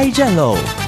开战喽。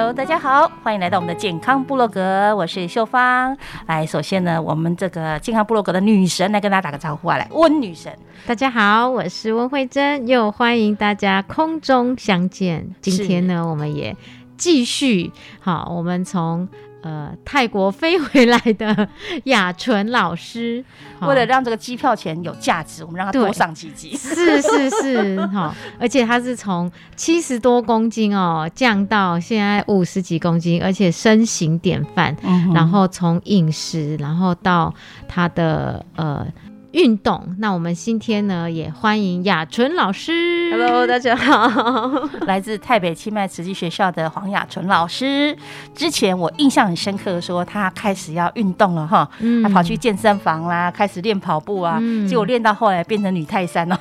！Hello，大家好，欢迎来到我们的健康部落格，我是秀芳。来，首先呢，我们这个健康部落格的女神来跟大家打个招呼啊，来，温女神。大家好，我是温慧珍，又欢迎大家空中相见。今天呢，我们也继续好，我们从。呃，泰国飞回来的雅纯老师，为了让这个机票钱有价值，我们让他多上几集。是是是，哈，而且他是从七十多公斤哦降到现在五十几公斤，而且身形典范。然后从饮食，然后到他的呃。运动，那我们今天呢也欢迎雅纯老师。Hello，大家好，来自台北清迈慈济学校的黄雅纯老师。之前我印象很深刻的说，他开始要运动了哈，他跑去健身房啦，开始练跑步啊，结果练到后来变成女泰山了，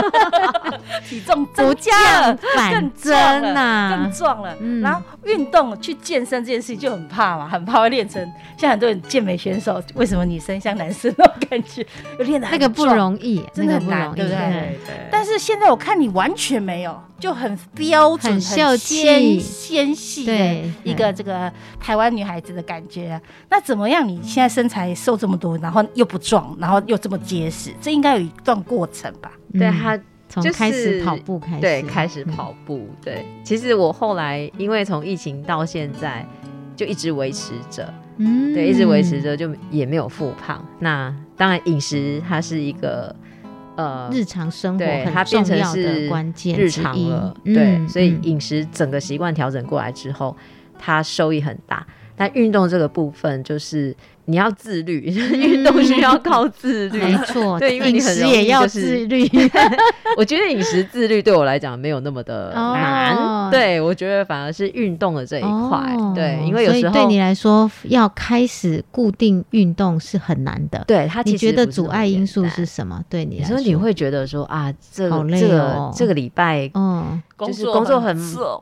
体重增加了，更增了，更壮了。然后运动去健身这件事情就很怕嘛，很怕会练成像很多人健美选手，为什么女生像男生那种感觉？练的那个不容易，真的很难，对不对？但是现在我看你完全没有，就很标准、很秀气、纤细的一个这个台湾女孩子的感觉。那怎么样？你现在身材瘦这么多，然后又不壮，然后又这么结实，这应该有一段过程吧？对他从开始跑步开始，对，开始跑步。对，其实我后来因为从疫情到现在就一直维持着。嗯，对，一直维持着，就也没有复胖。那当然，饮食它是一个呃日常生活，它变成是关键日常了。对，所以饮食整个习惯调整过来之后，它收益很大。但运动这个部分就是。你要自律，运动需要靠自律，没错。对，因为饮食也要自律。我觉得饮食自律对我来讲没有那么的难。对，我觉得反而是运动的这一块。对，因为有时候对你来说要开始固定运动是很难的。对，他你觉得阻碍因素是什么？对你来说，你会觉得说啊，这好累哦，这个礼拜嗯，就是工作很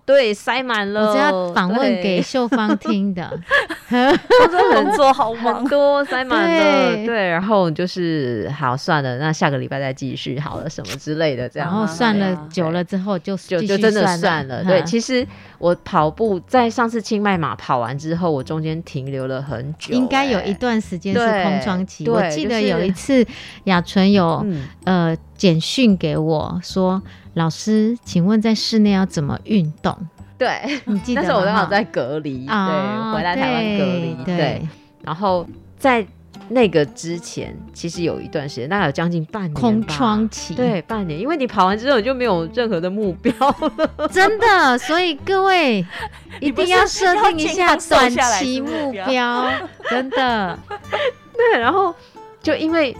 对塞满了。我是要访问给秀芳听的，工作很做好忙。多 塞满了，对，然后就是好算了，那下个礼拜再继续好了，什么之类的，这样，然后算了久了之后就就就真的算了。对，其实我跑步在上次清迈马跑完之后，我中间停留了很久，应该有一段时间是空窗期。我记得有一次雅纯有呃简讯给我说，老师，请问在室内要怎么运动？对，你记得那时候我刚好在隔离，对，回来台湾隔离，对。然后在那个之前，其实有一段时间，大概有将近半年空窗期，对，半年，因为你跑完之后你就没有任何的目标了，真的。所以各位 一定要设定一下短期目标，真的。对，然后就因为。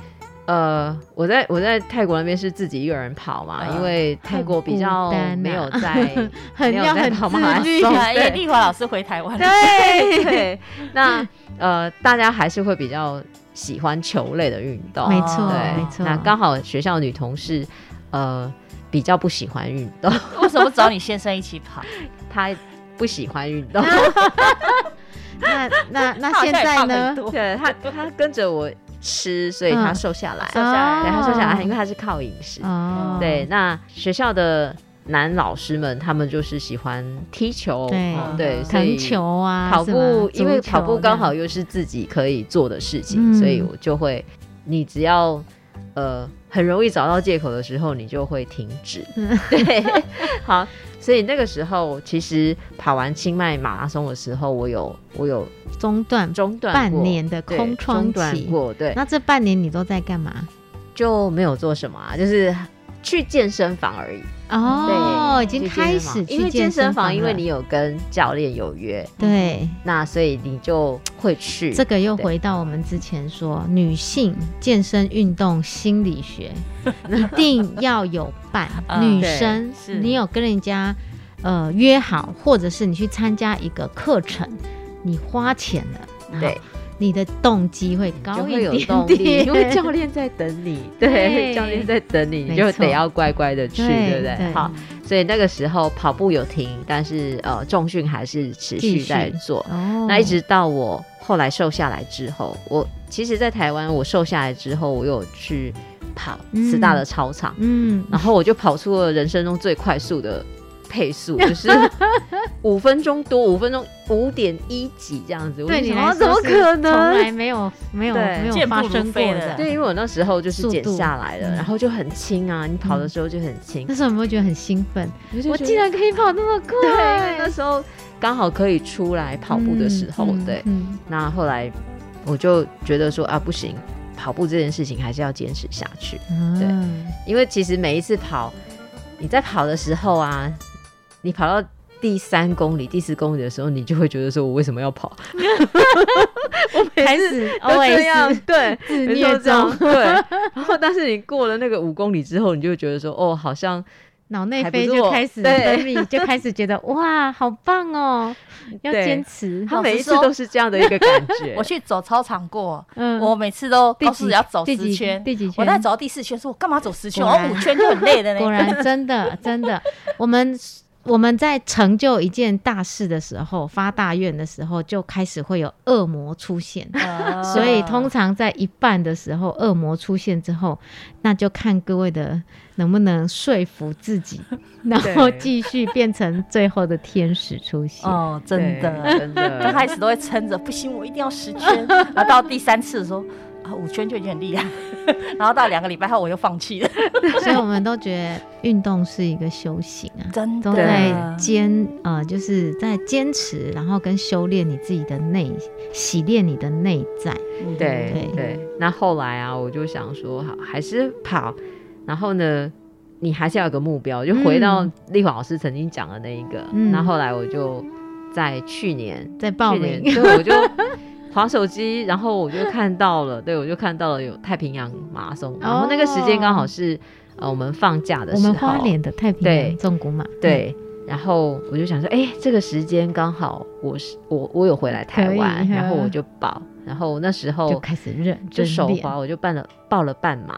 呃，我在我在泰国那边是自己一个人跑嘛，因为泰国比较没有在 没有在跑马拉松，因为丽华老师回台湾。对 对，那呃，大家还是会比较喜欢球类的运动，没错没错。那刚好学校女同事呃比较不喜欢运动，为什么找你先生一起跑？他不喜欢运动。那那那现在呢？对他他跟着我。吃，所以他瘦下来，瘦下来，对他瘦下来，因为他是靠饮食。对，那学校的男老师们，他们就是喜欢踢球，对，弹球啊，跑步，因为跑步刚好又是自己可以做的事情，所以我就会，你只要呃很容易找到借口的时候，你就会停止。对，好。所以那个时候，其实跑完清迈马拉松的时候，我有我有中断中断半年的空窗期过。对，那这半年你都在干嘛？就没有做什么啊，就是去健身房而已。哦，已经开始房因为去健身房，因为你有跟教练有约，对那所以你就会去。这个又回到我们之前说，女性健身运动心理学 一定要有伴。女生，是你有跟人家呃约好，或者是你去参加一个课程，你花钱了，对好，你的动机会高一会有点动力，因为教练在等你，对对，教练在等你，你就得要乖乖的去，对对不对？对。好，所以那个时候跑步有停，但是呃重训还是持续在做。哦。那一直到我后来瘦下来之后，我其实，在台湾我瘦下来之后，我有去跑嗯。师大的操场，嗯，然后我就跑出了人生中最快速的配速，就是五分钟多，五分钟五点一几这样子。我对你就想来说怎么可能从来？没有没有没有健步如发生过飞的的。对，因为我那时候就是减下来了，嗯然后就很轻啊，你跑的时候就很轻。那时候有没有觉得很兴奋？我竟然可以跑那么快！对，因为那时候刚好可以出来跑步的时候，嗯对。嗯那后来我就觉得说啊，不行，跑步这件事情还是要坚持下去，对嗯因为其实每一次跑，你在跑的时候啊，你跑到第三公里、第四公里的时候，你就会觉得说我为什么要跑？我每次都这样对，自虐没错这样中对。然后，但是你过了那个五公里之后，你就会觉得说，哦，好像脑内啡就开始对分泌，就开始觉得哇，好棒哦，要坚持。他每一次都是这样的一个感觉。我去走操场过，嗯我每次都第告诉几你要走十圈，第几圈？我在走到第四圈，说我干嘛走十圈？我五圈就很累的呢。果然真的真的，我们我们在成就一件大事的时候，发大愿的时候，就开始会有恶魔出现。啊所以通常在一半的时候，恶魔出现之后，那就看各位的能不能说服自己，然后对继续变成最后的天使出现。哦，真的，真的，刚开始都会撑着，不行，我一定要十圈。然后到第三次的时候，啊，五圈就已经很厉害。然后到两个礼拜后，我又放弃了。所以我们都觉得运动是一个修行啊。真都在坚呃，就是在坚持，然后跟修炼你自己的内，洗练你的内在。对对对，那后来啊，我就想说，好，还是跑，然后呢，你还是要有个目标，就回到嗯丽华老师曾经讲的那一个。嗯那后来我就在去年在报去年名，对，我就划手机，然后我就看到了，对我就看到了有太平洋马拉松，然后那个时间刚好是呃我们放假的时候，我们花莲的太平对洋纵谷马，对。然后我就想说，哎、这个时间刚好我是我我有回来台湾，然后我就报，然后那时嗯，候就开始认就真手滑，我就办了报了半马，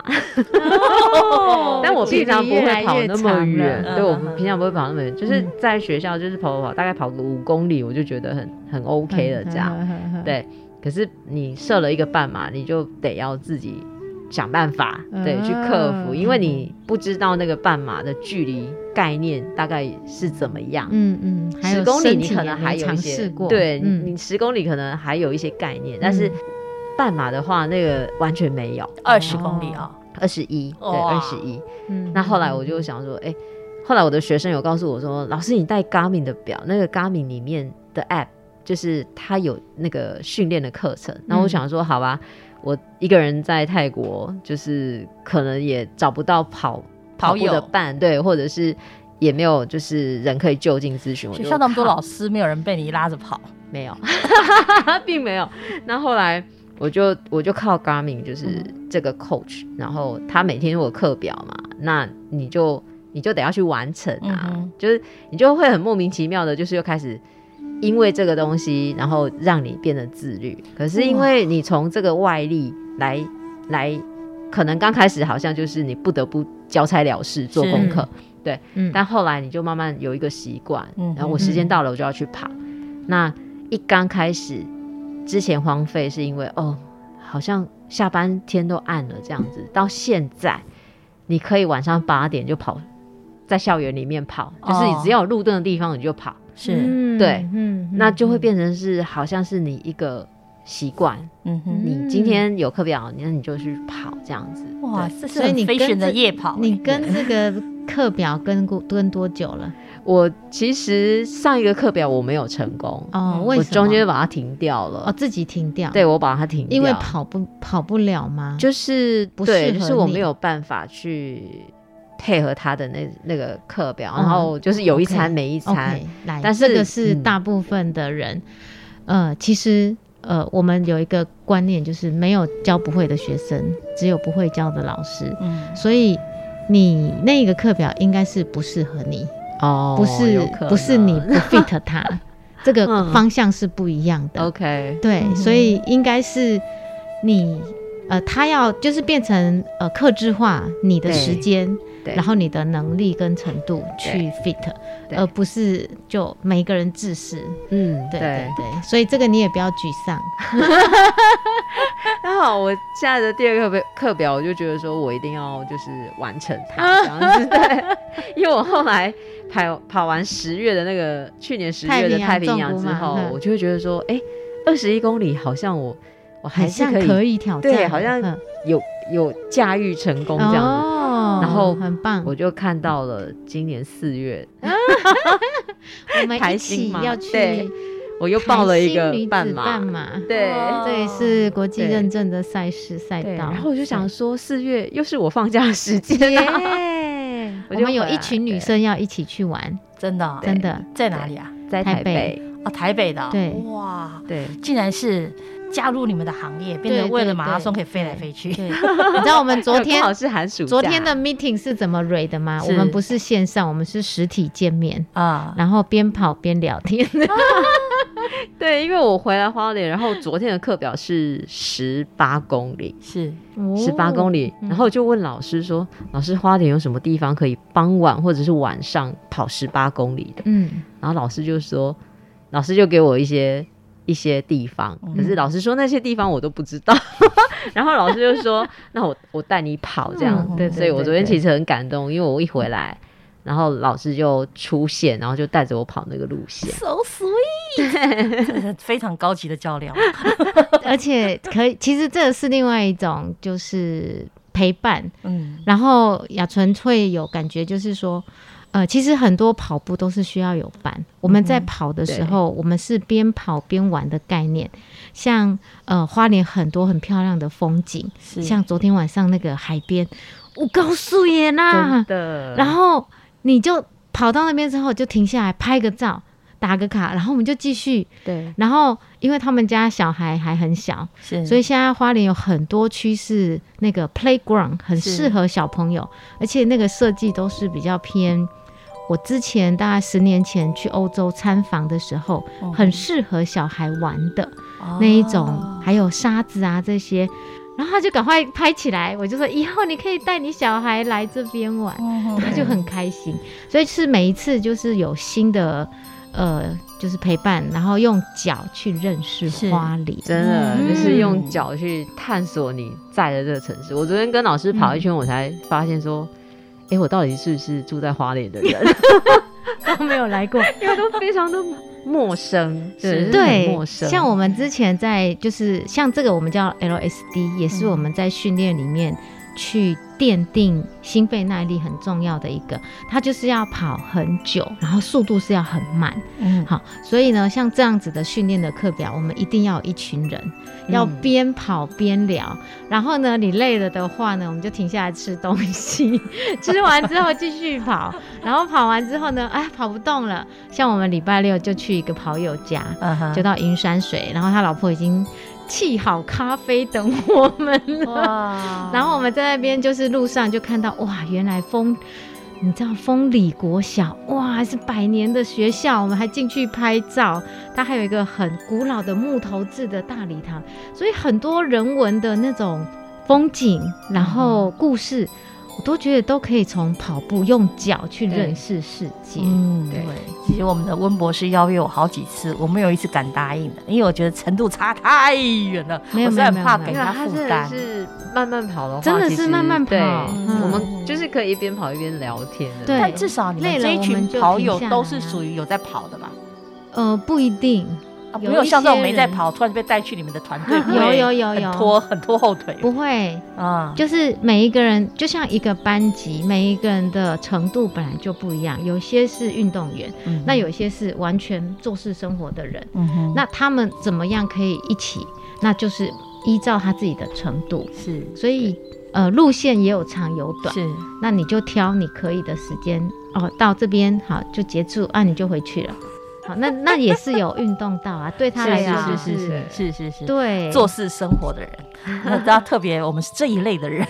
哦 但我平常不会跑那么远，对我们平常不会跑那么远，就是嗯。在学校就是跑跑跑，大概跑个五公里，我就觉得很很 OK 了这样。样，对，可是你设了一个半马，你就得要自己想办法，对，去克服，嗯因为你不知道那个半马的距离概念大概是怎么样。嗯嗯，十公里你可能还有一些对、嗯。你十公里可能还有一些概念，但是半马的话，那个完全没有。二十公里啊，二十一，对，哇。二十一。嗯那后来我就想说，哎、后来我的学生有告诉我说，老师你带 Garmin 的表，那个 Garmin 里面的 App 就是他有那个训练的课程。那我想说，好吧，我一个人在泰国，就是可能也找不到跑跑友的伴，对，或者是也没有就是人可以就近咨询。我学校那么多老师，没有人被你拉着跑。没有，并没有。那后来我就我就靠 Garmin 就是这个 coach，然后他每天都有课表嘛，那你就你就得要去完成啊，嗯就是你就会很莫名其妙的，就是又开始。因为这个东西，然后让你变得自律。可是因为你从这个外力来来，可能刚开始好像就是你不得不交差了事做功课，嗯。但后来你就慢慢有一个习惯，嗯然后我时间到了我就要去跑。那一刚开始之前荒废是因为哦，好像下班天都暗了这样子，到现在你可以晚上八点就跑，在校园里面跑，就是你哦。只要有路灯的地方你就跑，是，嗯对嗯那就会变成是好像是你一个习惯，嗯哼，你今天有课表，那你就去跑这样子。哇，对这是所以你跟很飞旋的夜跑欸。你跟这个课表跟过跟多久了？我其实上一个课表我没有成功，哦，嗯为什么？我中间把它停掉了。哦自己停掉，对，我把它停掉，因为跑不跑不了吗？就是不对，适合就是我你没有办法去配合他的那那个课表，然后就是有一餐没一餐。来，但是这个是大部分的人，呃，其实呃，我们有一个观念，就是没有教不会的学生，只有不会教的老师。嗯，所以你那个课表应该是不适合你哦，不是不是你不 fit 他，这个方向是不一样的。OK，对，所以应该是你。呃，他要就是变成呃，克制化你的时间，然后你的能力跟程度去 fit，而不是就每一个人自私。嗯，对对对，所以这个你也不要沮丧。刚好我现在的第二个课课表，我就觉得说我一定要就是完成它这样子。对，因为我后来跑跑完十月的那个去年十月的太平洋之后，我就会觉得说，哎，二十一公里好像我我。还是可以挑战，对，好像有有驾驭成功这样子，然后很棒，我就看到了今年四月，我们一起要去，我又报了一个半马，对，这也是国际认证的赛事赛道。然后我就想说，四月又是我放假时间，我们有一群女生要一起去玩，真的，真的。在哪里啊？在台北。啊，台北。的，对，哇，对，竟然是。加入你们的行业，变成为了马拉松可以飞来飞去。你知道我们昨天是寒暑昨天的 meeting 是怎么 read 的吗？我们不是线上，我们是实体见面啊，然后边跑边聊天。对，因为我回来花莲，然后昨天的课表是十八公里，是十八公里，然后就问老师说：“老师，花莲有什么地方可以傍晚或者是晚上跑十八公里的？”嗯，然后老师就说，老师就给我一些。一些地方，可是老师说那些地方我都不知道，然后老师就说：“ 那我我带你跑这样。”对，所以我昨天其实很感动，因为我一回来，然后老师就出现，然后就带着我跑那个路线，so sweet，非常高级的教练，而且可以，其实这是另外一种就是陪伴，嗯，然后雅纯会有感觉，就是说。呃，其实很多跑步都是需要有伴。我们在跑的时候，我们是边跑边玩的概念。像呃，花莲很多很漂亮的风景，像昨天晚上那个海边，我告诉你啦，的。然后你就跑到那边之后，就停下来拍个照，打个卡，然后我们就继续。对。然后，因为他们家小孩还很小，是，所以现在花莲有很多区是那个 playground，很适合小朋友，而且那个设计都是比较偏。我之前大概十年前去欧洲参访的时候，很适合小孩玩的那一种，还有沙子啊这些，然后他就赶快拍起来，我就说以后你可以带你小孩来这边玩，他就很开心。所以是每一次就是有新的呃，就是陪伴，然后用脚去认识花里，真的就是用脚去探索你在的这个城市。我昨天跟老师跑一圈，我才发现说。哎，我到底是不是住在花莲的人？都没有来过，因为都非常的陌生，对，陌生。像我们之前在，就是像这个，我们叫 LSD，也是我们在训练里面去。奠定心肺耐力很重要的一个，它就是要跑很久，然后速度是要很慢。嗯，好，所以呢，像这样子的训练的课表，我们一定要有一群人，要边跑边聊。然后呢，你累了的话呢，我们就停下来吃东西，吃完之后继续跑。然后跑完之后呢，哎，跑不动了。像我们礼拜六就去一个跑友家，就到云山水，然后他老婆已经。沏好咖啡等我们了，然后我们在那边就是路上就看到哇，原来风，你知道风里国小哇是百年的学校，我们还进去拍照，它还有一个很古老的木头制的大礼堂，所以很多人文的那种风景，然后故事。我都觉得都可以从跑步用脚去认识世界。嗯，对。其实我们的温博士邀约我好几次，我没有一次敢答应的，因为我觉得程度差太远了。没有没有没有，怕给他负担。是慢慢跑的话，真的是慢慢跑。我们就是可以一边跑一边聊天的。对，但至少你们这一群跑友都是属于有在跑的吧？呃，不一定。没有像这种没在跑，突然被带去你们的团队，有有有有。拖很拖后腿，不会。啊，就是每一个人就像一个班级，每一个人的程度本来就不一样，有些是运动员，那有些是完全做事生活的人，那他们怎么样可以一起？那就是依照他自己的程度。是，所以。呃路线也有长有短，是，那你就挑你可以的时间哦，到这边好就结束，啊你就回去了。好，那那也是有运动到啊，对他来说是就是是是是是，对。做事生活的人，那大家特别我们是这一类的人，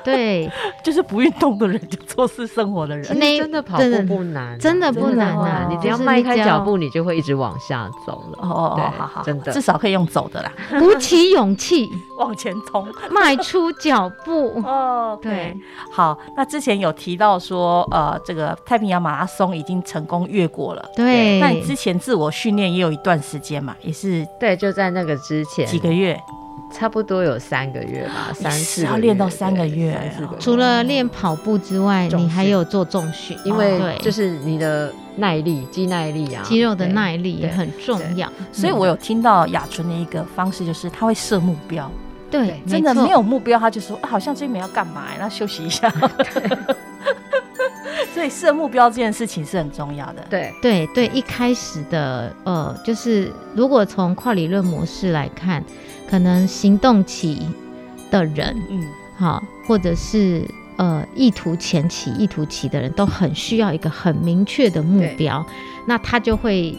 对，就是不运动的人，就做事生活的人。那真的跑步不难啊，真的不难啊。你只要就是迈开脚步，你就会一直往下走了。哦哦哦，好好，真的。至少可以用走的啦，鼓起勇气。往前冲。迈出脚步。哦，对，好，那之前有提到说，呃，这个太平洋马拉松已经成功越过了。对，那你之前自我训练也有一段时间嘛，也是对，就在那个之前。几个月，差不多有三个月吧，三四个月要练到三个月除了练跑步之外，你还有做重训，因为对。就是你的耐力、肌耐力啊，肌肉的耐力也很重要。所以我有听到雅纯的一个方式，就是他会设目标，对，真的没有目标，他就说、啊、好像这边要干嘛，那休息一下。所以设目标这件事情是很重要的。对对对，一开始的呃，就是如果从跨理论模式来看，可能行动期的人，嗯，好，或者是呃意图前期、意图期的人都很需要一个很明确的目标，那他就会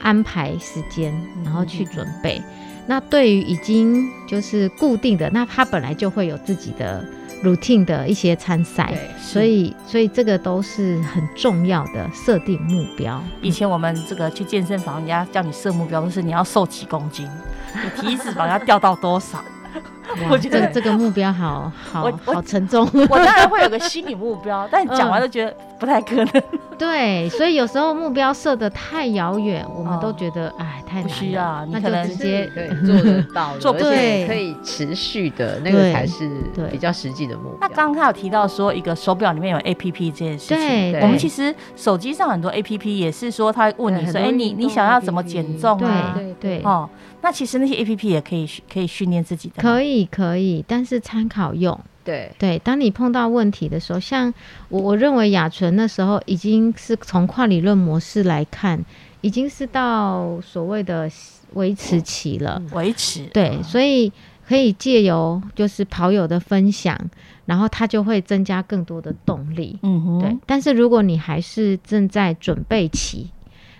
安排时间，然后去准备。那对于已经就是固定的，那他本来就会有自己的 routine 的一些参赛，所以所以这个都是很重要的设定目标。以前我们这个去健身房，人家叫你设目标都是你要瘦几公斤，你体脂肪要掉到多少。我觉得这个这个目标好好好沉重。我当然会有个心理目标，但讲完就觉得不太可能，对，所以有时候目标设的太遥远，我们哦都觉得哎太难不了，需要你那就可能直接对做得到，做不而且对可以持续的那个才是对比较实际的目标。那刚刚他有提到说，一个手表里面有 A P P 这件事情。对，我们其实手机上很多 A P P 也是说，他问你说，哎、你你想要怎么减重啊？对对哦，那其实那些 A P P 也可以可以训练自己的。可以可以，但是参考用。对对，当你碰到问题的时候，像我我认为雅纯那时候已经是从跨理论模式来看，已经是到所谓的维持期了。维持。对，所以可以借由就是跑友的分享，然后他就会增加更多的动力。嗯哼，对，但是如果你还是正在准备期，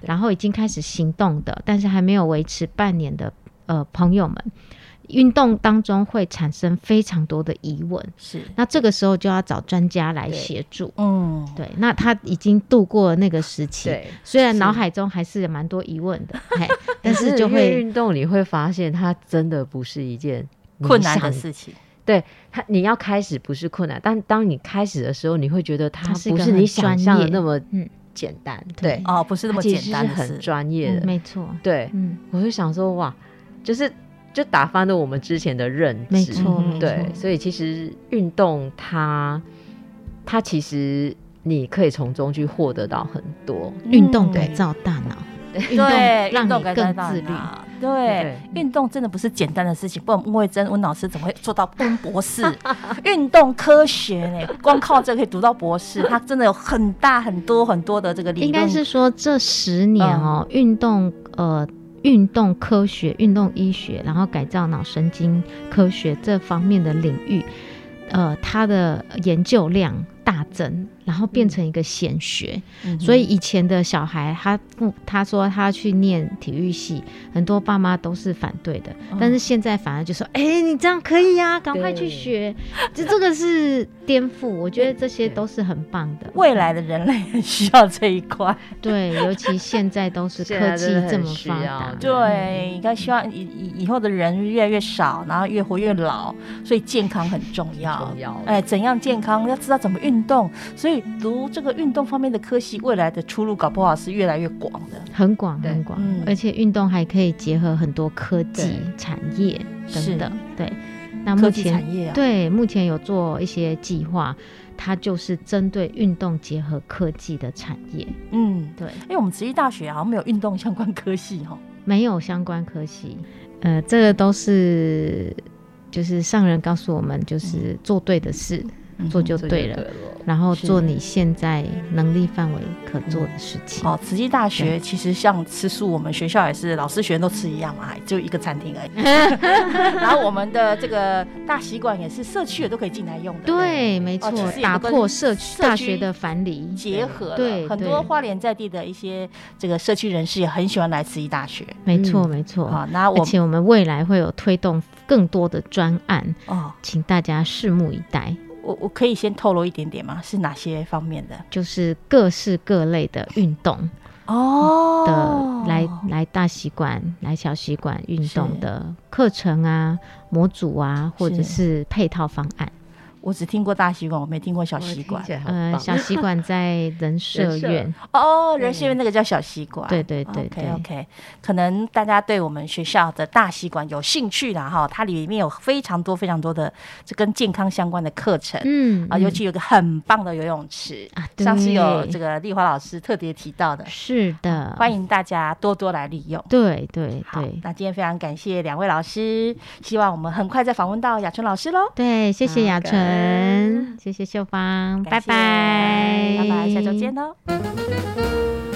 然后已经开始行动的，但是还没有维持半年的呃朋友们，运动当中会产生非常多的疑问，是，那这个时候就要找专家来对协助。嗯，对，那他已经度过了那个时期，对，虽然是。脑海中还是有蛮多疑问的，嘿，但是就会运动，你会发现它真的不是一件困难的。事情。它你要开始不是困难，但当你开始的时候，你会觉得它不是你想象的那么嗯。简单。对。对，哦，不是那么简单的事。很。专业的。没错，对，嗯，我就想说，哇，就是就打翻了我们之前的认知。没错，对，所以其实运动它它其实你可以从中去获得到很多。运动改嗯造大脑，运对，动让运动你更自律。脑。对对，运动真的不是简单的事情。不然温慧珍温老师怎么会做到温博士？运动科学呢？光靠这个可以读到博士，他真的有很大很多很多的这个理论。应该是说这十年哦，运动呃运动科学、运动医学，然后改造脑神经科学这方面的领域，呃，它的研究量大增，然后变成一个显学。嗯，所以以前的小孩，他父他说他去念体育系，很多爸妈都是反对的，哦但是现在反而就说，哎、你这样可以呀、赶快去对学，就这个是颠覆，我觉得这些都是很棒的。未来的人类很需要这一块。对，尤其现在都是 科技这么发达，对，应该希望以以以后的人越来越少，然后越活越老，所以健康很重要。重要哎，怎样健康？要知道怎么运动。所以读这个运动方面的科系，未来的出路搞不好是越来越广的。很广很广，嗯而且运动还可以结合很多科技产业等等。对，那目前产业啊，对目前有做一些计划，它就是针对运动结合科技的产业。嗯，对，因为我们慈济大学好像没有运动相关科系哈。没有相关科系，呃，这个都是就是上人告诉我们，就是做对的事。做就对了。然后做你现在能力范围可做的事情。哦，慈济大学其实像吃素，我们学校也是老师学生都吃一样嘛，就一个餐厅而已。然后我们的这个大习馆也是社区的都可以进来用的。对，没错，打破社区大学的樊篱，结合对很多花莲在地的一些这个社区人士也很喜欢来慈济大学。没错，没错。啊，那而且我们未来会有推动更多的专案哦，请大家拭目以待。我我可以先透露一点点吗？是哪些方面的？就是各式各类的运动哦的来来大习惯、来小习惯运动的课程啊、模组啊，或者是配套方案。我只听过大习馆，我没听过小习馆。呃，小习馆在人社院 哦，人社院那个叫小习馆。对对对，OK OK。可能大家对我们学校的大习馆有兴趣啦，哈，它里面有非常多非常多的这跟健康相关的课程，嗯啊，尤其有个很棒的游泳池啊，上次有这个丽华老师特别提到的，是的，欢迎大家多多来利用。对对对，那今天非常感谢两位老师，希望我们很快再访问到雅春老师喽。对，谢谢雅春。谢谢秀芳，拜拜，拜拜，下周见喽。